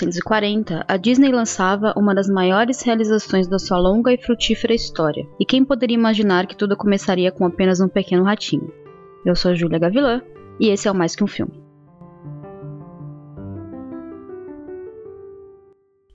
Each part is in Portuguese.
Em 1940, a Disney lançava uma das maiores realizações da sua longa e frutífera história, e quem poderia imaginar que tudo começaria com apenas um pequeno ratinho? Eu sou a Júlia Gavilã, e esse é o Mais Que Um Filme.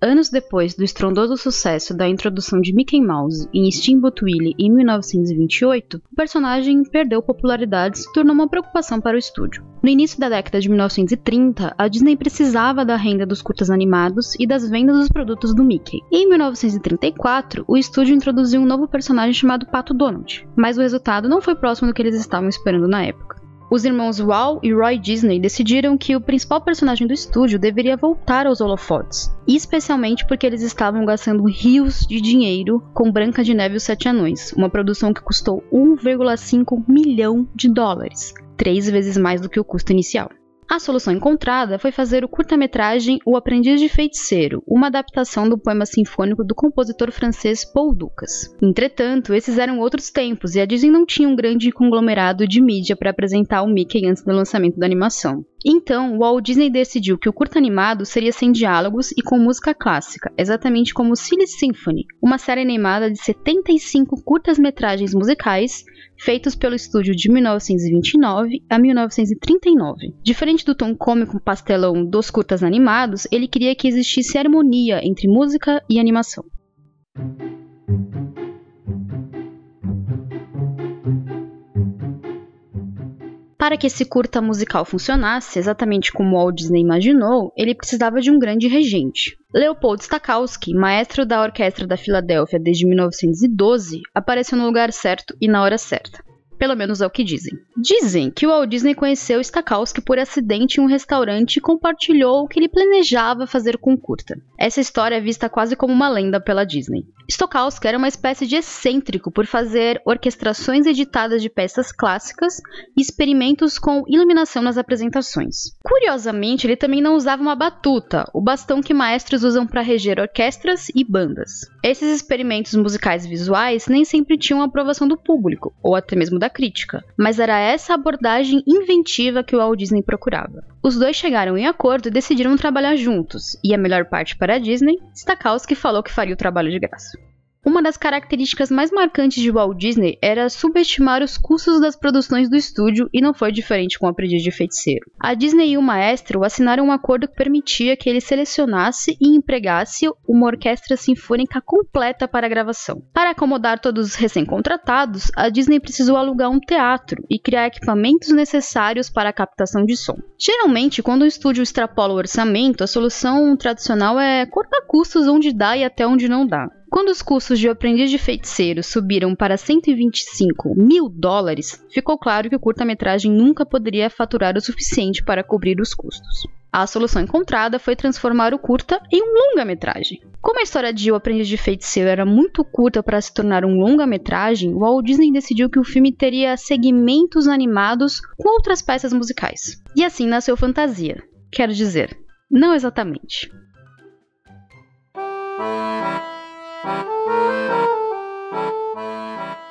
Anos depois do estrondoso sucesso da introdução de Mickey Mouse em Steamboat Willie em 1928, o personagem perdeu popularidade e se tornou uma preocupação para o estúdio. No início da década de 1930, a Disney precisava da renda dos curtas animados e das vendas dos produtos do Mickey. Em 1934, o estúdio introduziu um novo personagem chamado Pato Donald, mas o resultado não foi próximo do que eles estavam esperando na época. Os irmãos Walt e Roy Disney decidiram que o principal personagem do estúdio deveria voltar aos holofotes, especialmente porque eles estavam gastando rios de dinheiro com Branca de Neve e os Sete Anões, uma produção que custou 1,5 milhão de dólares, três vezes mais do que o custo inicial. A solução encontrada foi fazer o curta-metragem O Aprendiz de Feiticeiro, uma adaptação do poema sinfônico do compositor francês Paul Dukas. Entretanto, esses eram outros tempos e a Disney não tinha um grande conglomerado de mídia para apresentar o Mickey antes do lançamento da animação. Então, o Walt Disney decidiu que o curta animado seria sem diálogos e com música clássica, exatamente como Silly Symphony, uma série animada de 75 curtas-metragens musicais feitos pelo estúdio de 1929 a 1939. Diferente do tom cômico pastelão dos curtas animados, ele queria que existisse harmonia entre música e animação. Para que esse curta musical funcionasse exatamente como Walt Disney imaginou, ele precisava de um grande regente. Leopold Stokowski, maestro da Orquestra da Filadélfia desde 1912, apareceu no lugar certo e na hora certa. Pelo menos é o que dizem. Dizem que o Walt Disney conheceu Stokowski por acidente em um restaurante e compartilhou o que ele planejava fazer com curta. Essa história é vista quase como uma lenda pela Disney. Stokowski era uma espécie de excêntrico por fazer orquestrações editadas de peças clássicas e experimentos com iluminação nas apresentações. Curiosamente, ele também não usava uma batuta, o bastão que maestros usam para reger orquestras e bandas. Esses experimentos musicais visuais nem sempre tinham a aprovação do público, ou até mesmo da crítica, mas era essa abordagem inventiva que o Walt Disney procurava. Os dois chegaram em acordo e decidiram trabalhar juntos, e a melhor parte para a Disney, Stokowski falou que faria o trabalho de graça. Uma das características mais marcantes de Walt Disney era subestimar os custos das produções do estúdio e não foi diferente com o Aprendiz de Feiticeiro. A Disney e o maestro assinaram um acordo que permitia que ele selecionasse e empregasse uma orquestra sinfônica completa para a gravação. Para acomodar todos os recém-contratados, a Disney precisou alugar um teatro e criar equipamentos necessários para a captação de som. Geralmente, quando o estúdio extrapola o orçamento, a solução tradicional é cortar custos onde dá e até onde não dá. Quando os custos de aprendiz de feiticeiro subiram para 125 mil dólares, ficou claro que o curta-metragem nunca poderia faturar o suficiente para cobrir os custos. A solução encontrada foi transformar o curta em um longa-metragem. Como a história de O Aprendiz de Feiticeiro era muito curta para se tornar um longa-metragem, o Walt Disney decidiu que o filme teria segmentos animados com outras peças musicais. E assim nasceu Fantasia. Quero dizer, não exatamente.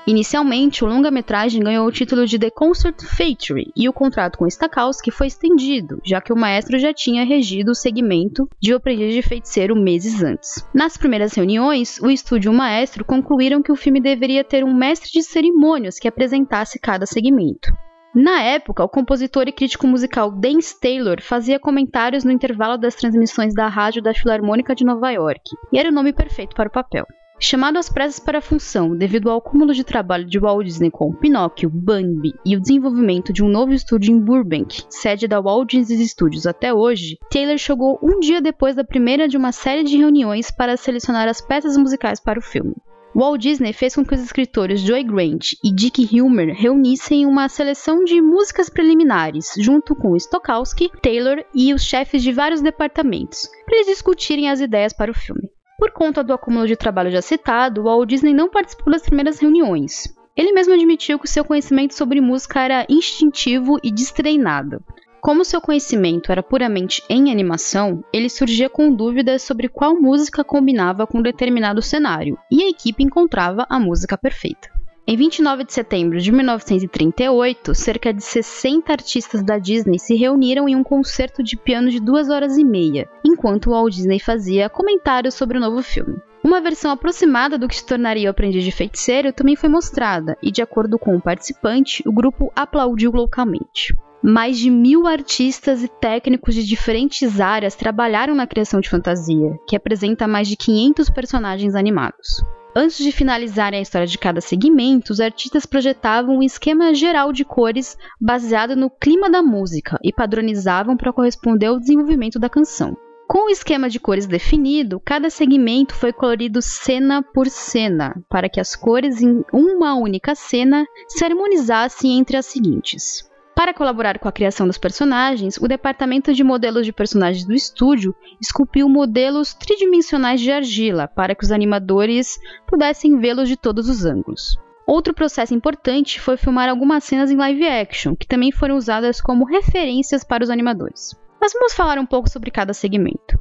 Inicialmente, o longa-metragem ganhou o título de The Concert Factory e o contrato com Stokowski foi estendido, já que o maestro já tinha regido o segmento de O Aprendiz de Feiticeiro meses antes. Nas primeiras reuniões, o estúdio e o maestro concluíram que o filme deveria ter um mestre de cerimônias que apresentasse cada segmento. Na época, o compositor e crítico musical Dance Taylor fazia comentários no intervalo das transmissões da rádio da Filarmônica de Nova York, e era o nome perfeito para o papel. Chamado às pressas para a função devido ao acúmulo de trabalho de Walt Disney com Pinóquio, Bambi e o desenvolvimento de um novo estúdio em Burbank, sede da Walt Disney Studios até hoje, Taylor chegou um dia depois da primeira de uma série de reuniões para selecionar as peças musicais para o filme. Walt Disney fez com que os escritores Joy Grant e Dick Hilmer reunissem uma seleção de músicas preliminares, junto com Stokowski, Taylor e os chefes de vários departamentos, para eles discutirem as ideias para o filme. Por conta do acúmulo de trabalho já citado, Walt Disney não participou das primeiras reuniões. Ele mesmo admitiu que seu conhecimento sobre música era instintivo e destreinado. Como seu conhecimento era puramente em animação, ele surgia com dúvidas sobre qual música combinava com determinado cenário, e a equipe encontrava a música perfeita. Em 29 de setembro de 1938, cerca de 60 artistas da Disney se reuniram em um concerto de piano de duas horas e meia, enquanto Walt Disney fazia comentários sobre o novo filme. Uma versão aproximada do que se tornaria o Aprendiz de Feiticeiro também foi mostrada, e de acordo com o participante, o grupo aplaudiu loucamente. Mais de mil artistas e técnicos de diferentes áreas trabalharam na criação de fantasia, que apresenta mais de 500 personagens animados. Antes de finalizarem a história de cada segmento, os artistas projetavam um esquema geral de cores baseado no clima da música e padronizavam para corresponder ao desenvolvimento da canção. Com o esquema de cores definido, cada segmento foi colorido cena por cena, para que as cores em uma única cena se harmonizassem entre as seguintes. Para colaborar com a criação dos personagens, o departamento de modelos de personagens do estúdio esculpiu modelos tridimensionais de argila para que os animadores pudessem vê-los de todos os ângulos. Outro processo importante foi filmar algumas cenas em live action, que também foram usadas como referências para os animadores. Mas vamos falar um pouco sobre cada segmento.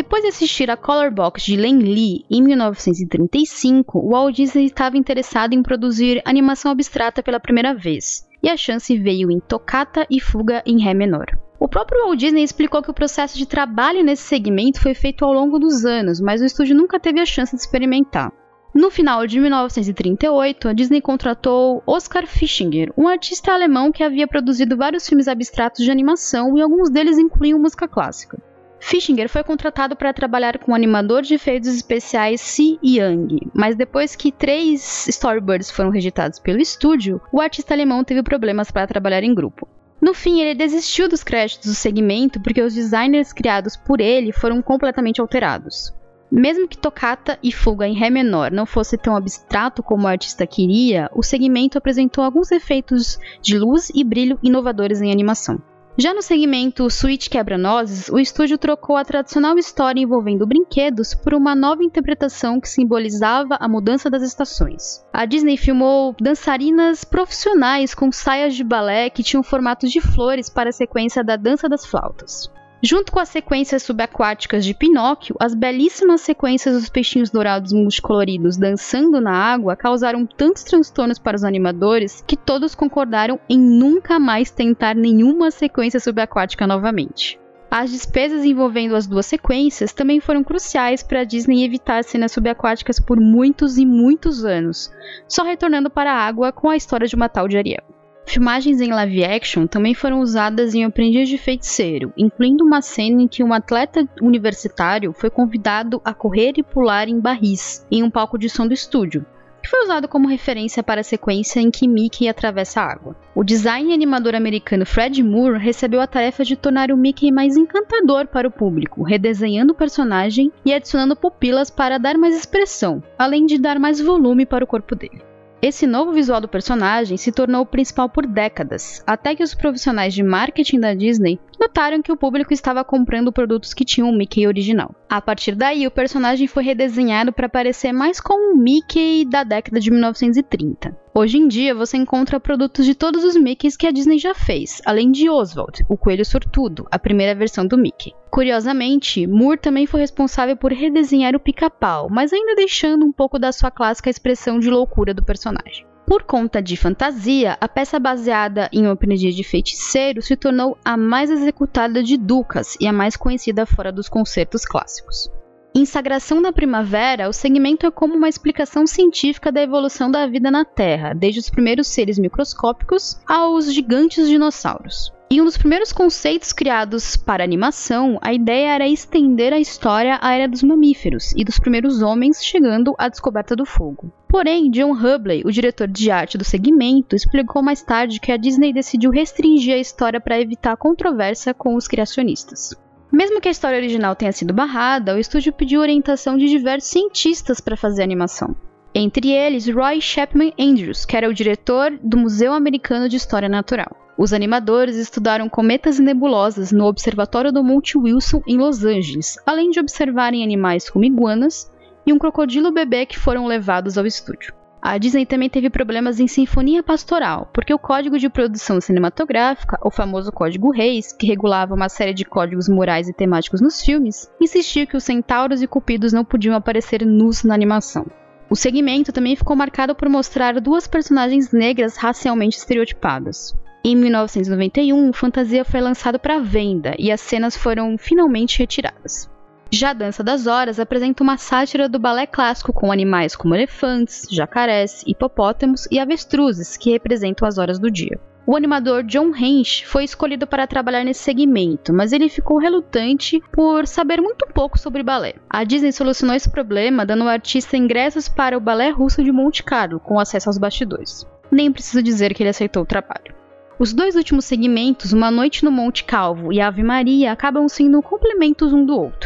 Depois de assistir a Color Box de Len Lee em 1935, Walt Disney estava interessado em produzir animação abstrata pela primeira vez, e a chance veio em Toccata e Fuga em Ré menor. O próprio Walt Disney explicou que o processo de trabalho nesse segmento foi feito ao longo dos anos, mas o estúdio nunca teve a chance de experimentar. No final de 1938, a Disney contratou Oskar Fischinger, um artista alemão que havia produzido vários filmes abstratos de animação e alguns deles incluíam música clássica. Fischinger foi contratado para trabalhar com o animador de efeitos especiais Si Young, mas depois que três storyboards foram rejeitados pelo estúdio, o artista alemão teve problemas para trabalhar em grupo. No fim, ele desistiu dos créditos do segmento porque os designers criados por ele foram completamente alterados. Mesmo que Toccata e Fuga em Ré menor não fosse tão abstrato como o artista queria, o segmento apresentou alguns efeitos de luz e brilho inovadores em animação. Já no segmento Suíte Quebra-Nozes, o estúdio trocou a tradicional história envolvendo brinquedos por uma nova interpretação que simbolizava a mudança das estações. A Disney filmou dançarinas profissionais com saias de balé que tinham formatos de flores para a sequência da Dança das Flautas. Junto com as sequências subaquáticas de Pinóquio, as belíssimas sequências dos peixinhos dourados multicoloridos dançando na água causaram tantos transtornos para os animadores que todos concordaram em nunca mais tentar nenhuma sequência subaquática novamente. As despesas envolvendo as duas sequências também foram cruciais para a Disney evitar cenas subaquáticas por muitos e muitos anos, só retornando para a água com a história de uma tal de Ariel. Filmagens em live action também foram usadas em Aprendiz de Feiticeiro, incluindo uma cena em que um atleta universitário foi convidado a correr e pular em barris, em um palco de som do estúdio, que foi usado como referência para a sequência em que Mickey atravessa a água. O design animador americano Fred Moore recebeu a tarefa de tornar o Mickey mais encantador para o público, redesenhando o personagem e adicionando pupilas para dar mais expressão, além de dar mais volume para o corpo dele. Esse novo visual do personagem se tornou o principal por décadas, até que os profissionais de marketing da Disney notaram que o público estava comprando produtos que tinham o Mickey original. A partir daí, o personagem foi redesenhado para parecer mais com o Mickey da década de 1930. Hoje em dia, você encontra produtos de todos os Mickeys que a Disney já fez, além de Oswald, o coelho sortudo, a primeira versão do Mickey. Curiosamente, Moore também foi responsável por redesenhar o pica-pau, mas ainda deixando um pouco da sua clássica expressão de loucura do personagem. Por conta de fantasia, a peça baseada em O Aprendiz de Feiticeiro se tornou a mais executada de Ducas e a mais conhecida fora dos concertos clássicos. Em Sagração da Primavera, o segmento é como uma explicação científica da evolução da vida na Terra, desde os primeiros seres microscópicos aos gigantes dinossauros. Em um dos primeiros conceitos criados para animação, a ideia era estender a história à era dos mamíferos e dos primeiros homens chegando à descoberta do fogo. Porém, John Hubley, o diretor de arte do segmento, explicou mais tarde que a Disney decidiu restringir a história para evitar controvérsia com os criacionistas. Mesmo que a história original tenha sido barrada, o estúdio pediu orientação de diversos cientistas para fazer a animação. Entre eles, Roy Chapman Andrews, que era o diretor do Museu Americano de História Natural. Os animadores estudaram cometas e nebulosas no Observatório do Monte Wilson, em Los Angeles, além de observarem animais como iguanas e um crocodilo bebê que foram levados ao estúdio. A Disney também teve problemas em Sinfonia Pastoral, porque o Código de Produção Cinematográfica, o famoso Código Reis, que regulava uma série de códigos morais e temáticos nos filmes, insistia que os centauros e cupidos não podiam aparecer nus na animação. O segmento também ficou marcado por mostrar duas personagens negras racialmente estereotipadas. Em 1991, Fantasia foi lançado para venda e as cenas foram finalmente retiradas. Já Dança das Horas apresenta uma sátira do balé clássico com animais como elefantes, jacarés, hipopótamos e avestruzes, que representam as horas do dia. O animador John Hench foi escolhido para trabalhar nesse segmento, mas ele ficou relutante por saber muito pouco sobre balé. A Disney solucionou esse problema dando ao artista ingressos para o Balé Russo de Monte Carlo, com acesso aos bastidores. Nem preciso dizer que ele aceitou o trabalho. Os dois últimos segmentos, Uma Noite no Monte Calvo e Ave Maria, acabam sendo complementos um do outro.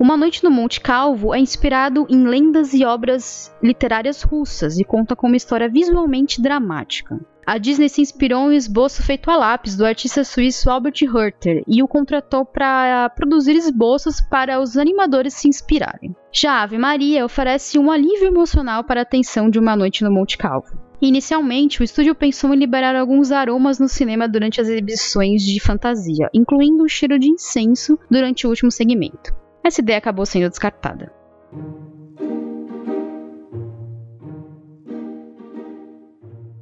Uma Noite no Monte Calvo é inspirado em lendas e obras literárias russas e conta com uma história visualmente dramática. A Disney se inspirou em um esboço feito a lápis do artista suíço Albert Hurter e o contratou para produzir esboços para os animadores se inspirarem. Já Ave Maria oferece um alívio emocional para a tensão de Uma Noite no Monte Calvo. Inicialmente, o estúdio pensou em liberar alguns aromas no cinema durante as exibições de fantasia, incluindo o cheiro de incenso durante o último segmento essa ideia acabou sendo descartada.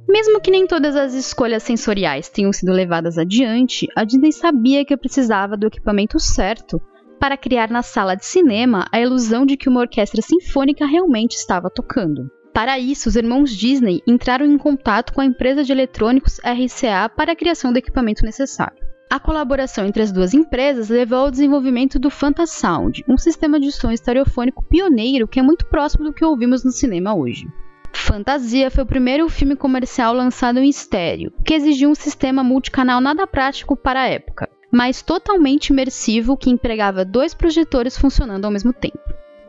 Mesmo que nem todas as escolhas sensoriais tenham sido levadas adiante, a Disney sabia que precisava do equipamento certo para criar na sala de cinema a ilusão de que uma orquestra sinfônica realmente estava tocando. Para isso, os irmãos Disney entraram em contato com a empresa de eletrônicos RCA para a criação do equipamento necessário. A colaboração entre as duas empresas levou ao desenvolvimento do Fantasound, um sistema de som estereofônico pioneiro que é muito próximo do que ouvimos no cinema hoje. Fantasia foi o primeiro filme comercial lançado em estéreo, que exigia um sistema multicanal nada prático para a época, mas totalmente imersivo que empregava dois projetores funcionando ao mesmo tempo.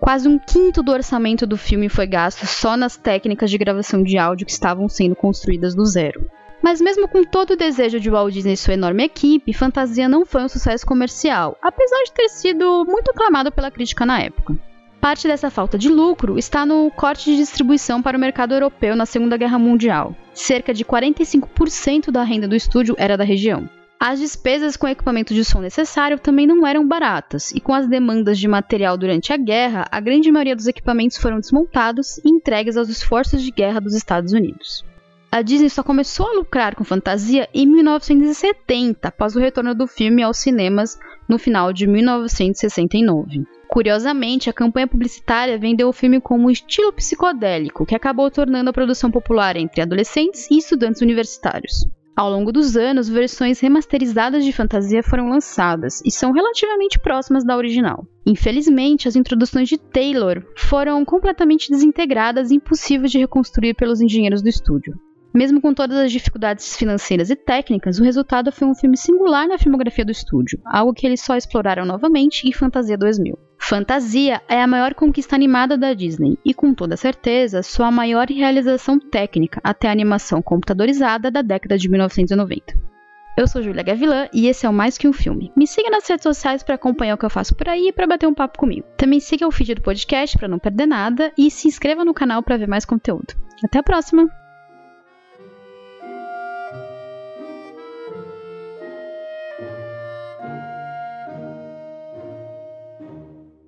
Quase um quinto do orçamento do filme foi gasto só nas técnicas de gravação de áudio que estavam sendo construídas do zero. Mas mesmo com todo o desejo de Walt Disney e sua enorme equipe, Fantasia não foi um sucesso comercial, apesar de ter sido muito aclamado pela crítica na época. Parte dessa falta de lucro está no corte de distribuição para o mercado europeu na Segunda Guerra Mundial. Cerca de 45% da renda do estúdio era da região. As despesas com equipamento de som necessário também não eram baratas, e com as demandas de material durante a guerra, a grande maioria dos equipamentos foram desmontados e entregues aos esforços de guerra dos Estados Unidos. A Disney só começou a lucrar com fantasia em 1970, após o retorno do filme aos cinemas no final de 1969. Curiosamente, a campanha publicitária vendeu o filme como um estilo psicodélico, que acabou tornando a produção popular entre adolescentes e estudantes universitários. Ao longo dos anos, versões remasterizadas de fantasia foram lançadas e são relativamente próximas da original. Infelizmente, as introduções de Taylor foram completamente desintegradas e impossíveis de reconstruir pelos engenheiros do estúdio. Mesmo com todas as dificuldades financeiras e técnicas, o resultado foi um filme singular na filmografia do estúdio, algo que eles só exploraram novamente em Fantasia 2000. Fantasia é a maior conquista animada da Disney e, com toda certeza, sua maior realização técnica até a animação computadorizada da década de 1990. Eu sou Julia Gavilan e esse é o Mais Que Um Filme. Me siga nas redes sociais para acompanhar o que eu faço por aí e para bater um papo comigo. Também siga o feed do podcast para não perder nada e se inscreva no canal para ver mais conteúdo. Até a próxima!